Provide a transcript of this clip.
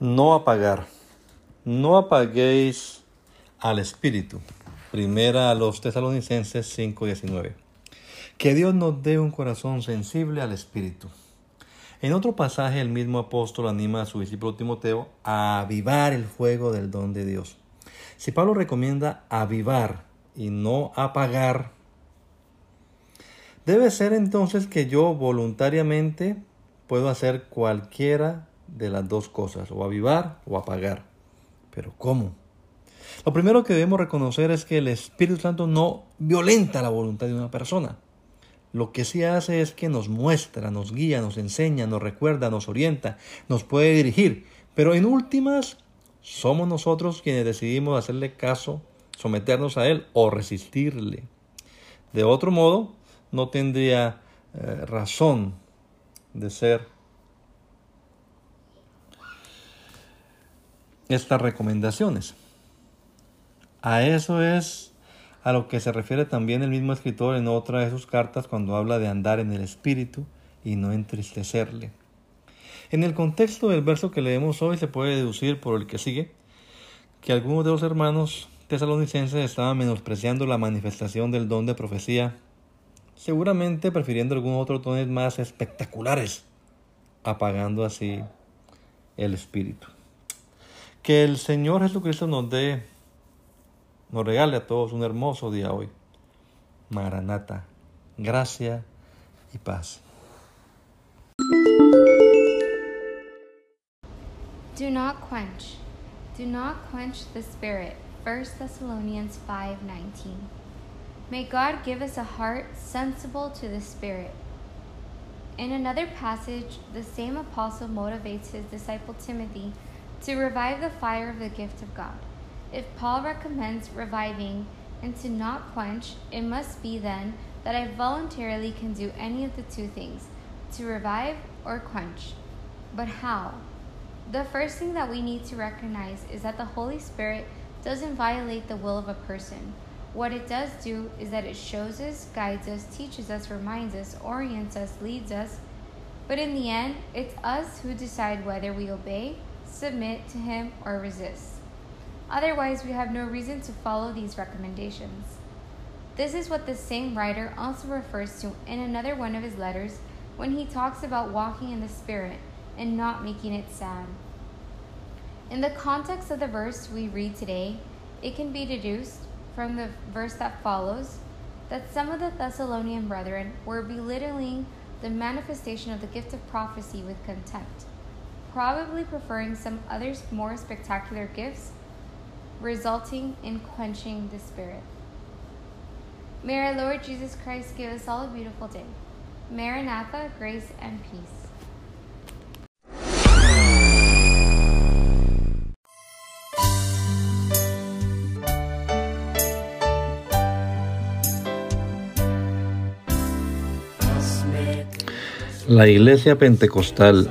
No apagar. No apaguéis al Espíritu. Primera a los tesalonicenses 5:19. Que Dios nos dé un corazón sensible al Espíritu. En otro pasaje el mismo apóstol anima a su discípulo Timoteo a avivar el fuego del don de Dios. Si Pablo recomienda avivar y no apagar, debe ser entonces que yo voluntariamente puedo hacer cualquiera de las dos cosas, o avivar o apagar. Pero ¿cómo? Lo primero que debemos reconocer es que el Espíritu Santo no violenta la voluntad de una persona. Lo que sí hace es que nos muestra, nos guía, nos enseña, nos recuerda, nos orienta, nos puede dirigir. Pero en últimas, somos nosotros quienes decidimos hacerle caso, someternos a Él o resistirle. De otro modo, no tendría eh, razón de ser estas recomendaciones. A eso es a lo que se refiere también el mismo escritor en otra de sus cartas cuando habla de andar en el Espíritu y no entristecerle. En el contexto del verso que leemos hoy se puede deducir por el que sigue que algunos de los hermanos tesalonicenses estaban menospreciando la manifestación del don de profecía, seguramente prefiriendo algunos otros dones más espectaculares, apagando así el espíritu. Que el Señor Jesucristo nos dé, nos regale a todos un hermoso día hoy. Maranata, gracia y paz. Do not quench. Do not quench the spirit. 1 Thessalonians 5:19. May God give us a heart sensible to the spirit. In another passage, the same apostle motivates his disciple Timothy to revive the fire of the gift of God. If Paul recommends reviving and to not quench, it must be then that I voluntarily can do any of the two things, to revive or quench. But how? The first thing that we need to recognize is that the Holy Spirit doesn't violate the will of a person. What it does do is that it shows us, guides us, teaches us, reminds us, orients us, leads us. But in the end, it's us who decide whether we obey submit to him, or resist. Otherwise, we have no reason to follow these recommendations. This is what the same writer also refers to in another one of his letters when he talks about walking in the Spirit and not making it sad. In the context of the verse we read today, it can be deduced from the verse that follows that some of the Thessalonian brethren were belittling the manifestation of the gift of prophecy with contempt probably preferring some others more spectacular gifts, resulting in quenching the spirit. May our Lord Jesus Christ give us all a beautiful day. Maranatha, grace and peace. La Iglesia Pentecostal